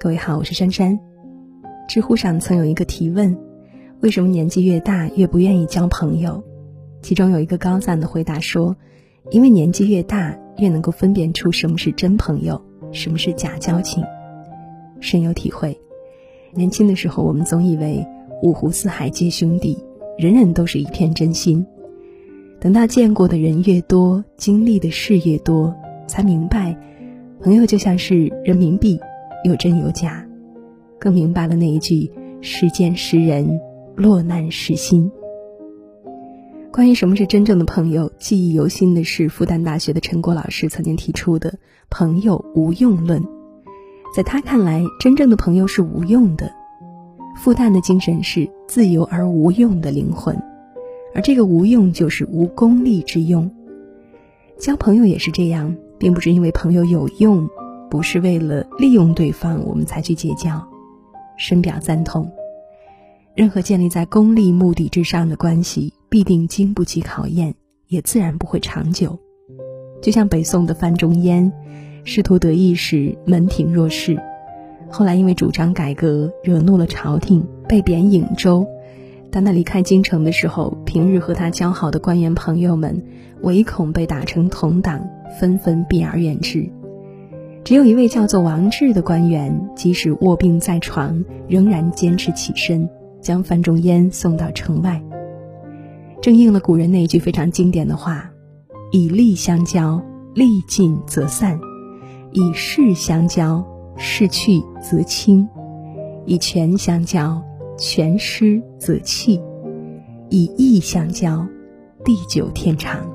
各位好，我是珊珊。知乎上曾有一个提问：为什么年纪越大越不愿意交朋友？其中有一个高赞的回答说：因为年纪越大越能够分辨出什么是真朋友，什么是假交情。深有体会。年轻的时候，我们总以为五湖四海皆兄弟，人人都是一片真心。等到见过的人越多，经历的事越多，才明白，朋友就像是人民币。有真有假，更明白了那一句“时间识人，落难识心”。关于什么是真正的朋友，记忆犹新的是复旦大学的陈果老师曾经提出的“朋友无用论”。在他看来，真正的朋友是无用的。复旦的精神是自由而无用的灵魂，而这个无用就是无功利之用。交朋友也是这样，并不是因为朋友有用。不是为了利用对方，我们才去结交，深表赞同。任何建立在功利目的之上的关系，必定经不起考验，也自然不会长久。就像北宋的范仲淹，仕途得意时门庭若市，后来因为主张改革，惹怒了朝廷，被贬颍州。当他离开京城的时候，平日和他交好的官员朋友们，唯恐被打成同党，纷纷避而远之。只有一位叫做王志的官员，即使卧病在床，仍然坚持起身，将范仲淹送到城外。正应了古人那句非常经典的话：“以利相交，利尽则散；以势相交，势去则清；以权相交，权失则弃；以义相交，地久天长。”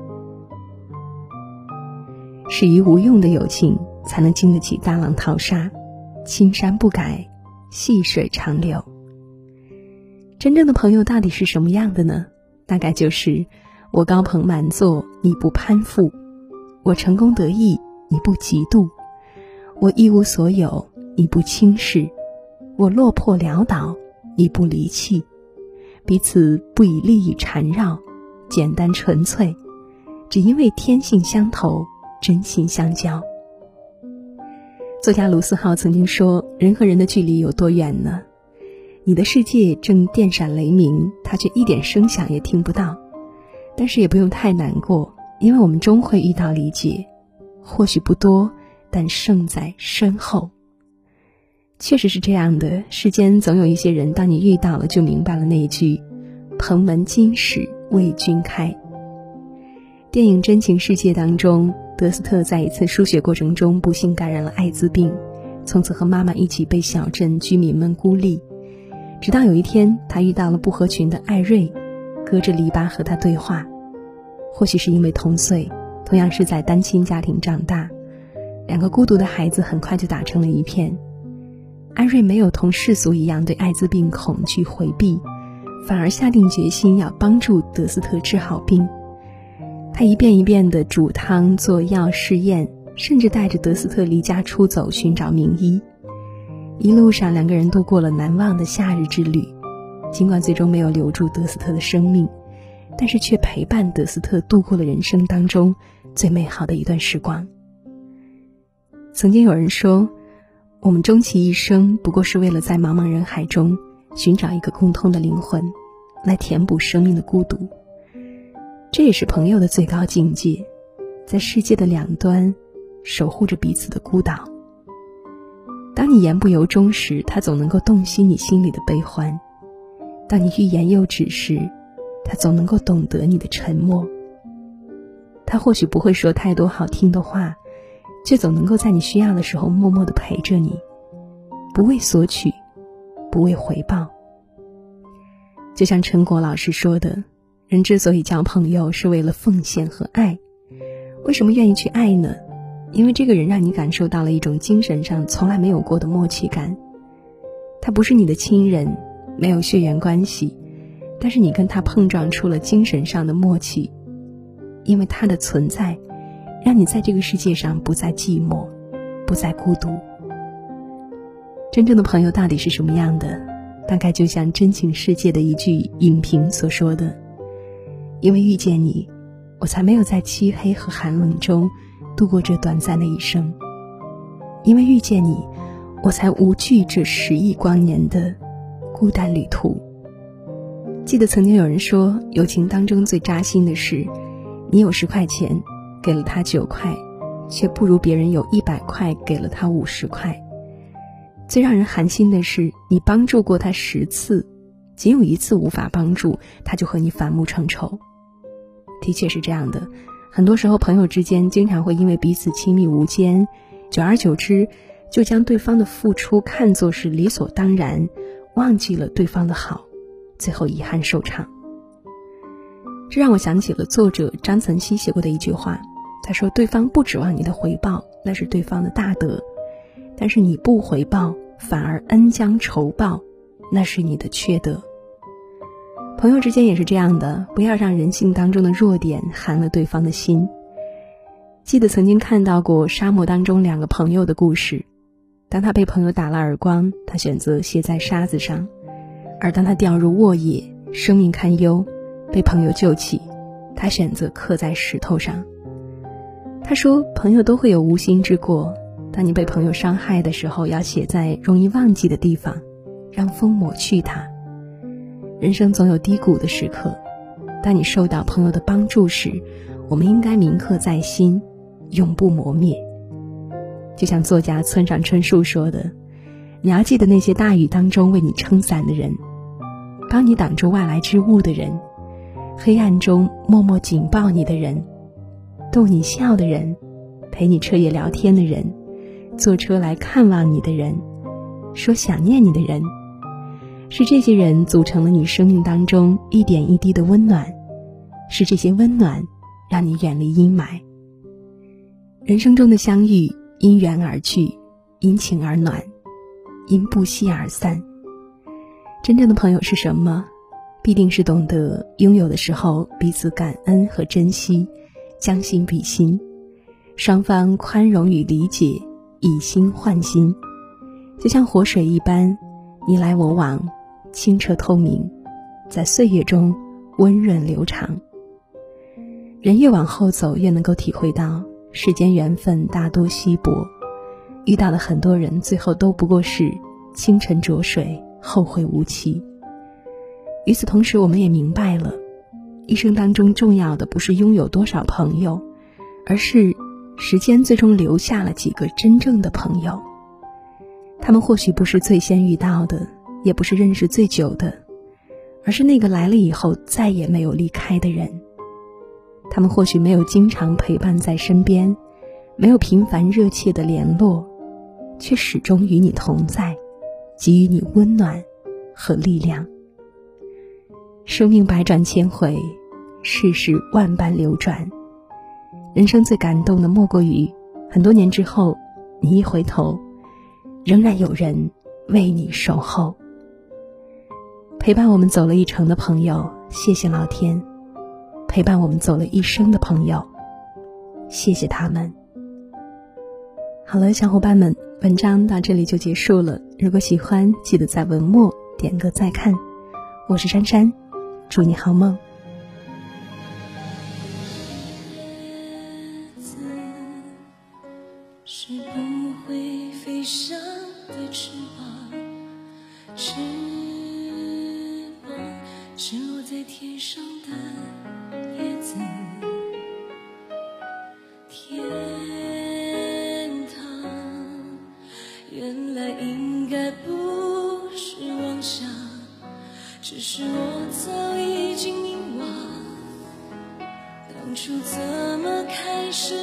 始于无用的友情。才能经得起大浪淘沙，青山不改，细水长流。真正的朋友到底是什么样的呢？大概就是我高朋满座，你不攀附；我成功得意，你不嫉妒；我一无所有，你不轻视；我落魄潦倒，你不离弃。彼此不以利益缠绕，简单纯粹，只因为天性相投，真心相交。作家卢思浩曾经说：“人和人的距离有多远呢？你的世界正电闪雷鸣，他却一点声响也听不到。但是也不用太难过，因为我们终会遇到理解，或许不多，但胜在身后。确实是这样的。世间总有一些人，当你遇到了，就明白了那一句‘蓬门今始为君开’。电影《真情世界》当中。”德斯特在一次输血过程中不幸感染了艾滋病，从此和妈妈一起被小镇居民们孤立。直到有一天，他遇到了不合群的艾瑞，隔着篱笆和他对话。或许是因为同岁，同样是在单亲家庭长大，两个孤独的孩子很快就打成了一片。艾瑞没有同世俗一样对艾滋病恐惧回避，反而下定决心要帮助德斯特治好病。他一遍一遍的煮汤做药试验，甚至带着德斯特离家出走寻找名医。一路上，两个人度过了难忘的夏日之旅。尽管最终没有留住德斯特的生命，但是却陪伴德斯特度过了人生当中最美好的一段时光。曾经有人说，我们终其一生不过是为了在茫茫人海中寻找一个共通的灵魂，来填补生命的孤独。这也是朋友的最高境界，在世界的两端，守护着彼此的孤岛。当你言不由衷时，他总能够洞悉你心里的悲欢；当你欲言又止时，他总能够懂得你的沉默。他或许不会说太多好听的话，却总能够在你需要的时候默默的陪着你，不为索取，不为回报。就像陈果老师说的。人之所以交朋友，是为了奉献和爱。为什么愿意去爱呢？因为这个人让你感受到了一种精神上从来没有过的默契感。他不是你的亲人，没有血缘关系，但是你跟他碰撞出了精神上的默契。因为他的存在，让你在这个世界上不再寂寞，不再孤独。真正的朋友到底是什么样的？大概就像《真情世界》的一句影评所说的。因为遇见你，我才没有在漆黑和寒冷中度过这短暂的一生。因为遇见你，我才无惧这十亿光年的孤单旅途。记得曾经有人说，友情当中最扎心的是，你有十块钱，给了他九块，却不如别人有一百块，给了他五十块。最让人寒心的是，你帮助过他十次，仅有一次无法帮助，他就和你反目成仇。的确是这样的，很多时候朋友之间经常会因为彼此亲密无间，久而久之，就将对方的付出看作是理所当然，忘记了对方的好，最后遗憾收场。这让我想起了作者张岑曦写过的一句话，他说：“对方不指望你的回报，那是对方的大德。”但是你不回报，反而恩将仇报，那是你的缺德。朋友之间也是这样的，不要让人性当中的弱点寒了对方的心。记得曾经看到过沙漠当中两个朋友的故事，当他被朋友打了耳光，他选择歇在沙子上；而当他掉入沃野，生命堪忧，被朋友救起，他选择刻在石头上。他说：“朋友都会有无心之过。”当你被朋友伤害的时候，要写在容易忘记的地方，让风抹去它。人生总有低谷的时刻，当你受到朋友的帮助时，我们应该铭刻在心，永不磨灭。就像作家村上春树说的：“你要记得那些大雨当中为你撑伞的人，帮你挡住外来之物的人，黑暗中默默紧抱你的人，逗你笑的人，陪你彻夜聊天的人。”坐车来看望你的人，说想念你的人，是这些人组成了你生命当中一点一滴的温暖，是这些温暖让你远离阴霾。人生中的相遇，因缘而聚，因情而暖，因不息而散。真正的朋友是什么？必定是懂得拥有的时候彼此感恩和珍惜，将心比心，双方宽容与理解。以心换心，就像活水一般，你来我往，清澈透明，在岁月中温润流长。人越往后走，越能够体会到世间缘分大多稀薄，遇到的很多人，最后都不过是清晨浊水，后会无期。与此同时，我们也明白了，一生当中重要的不是拥有多少朋友，而是。时间最终留下了几个真正的朋友，他们或许不是最先遇到的，也不是认识最久的，而是那个来了以后再也没有离开的人。他们或许没有经常陪伴在身边，没有频繁热切的联络，却始终与你同在，给予你温暖和力量。生命百转千回，世事万般流转。人生最感动的，莫过于很多年之后，你一回头，仍然有人为你守候。陪伴我们走了一程的朋友，谢谢老天；陪伴我们走了一生的朋友，谢谢他们。好了，小伙伴们，文章到这里就结束了。如果喜欢，记得在文末点个再看。我是珊珊，祝你好梦。是不会飞翔的翅膀原来应该不是妄想只是我早已经遗忘当初怎么开始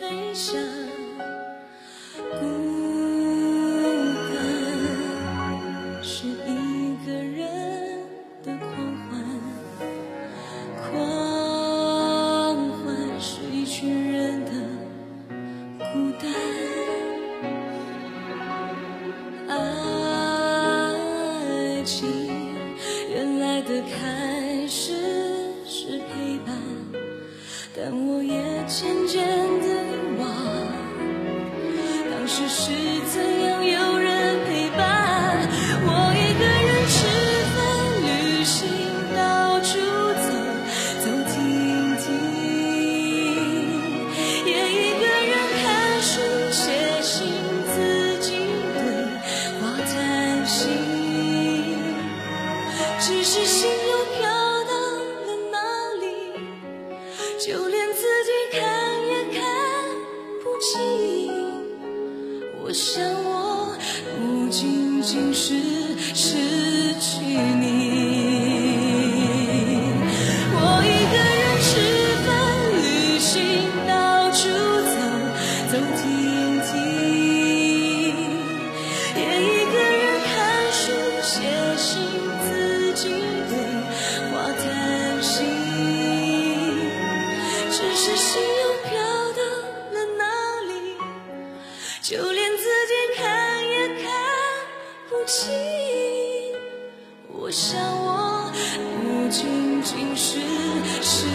飞翔？只是。心我想我不仅仅是失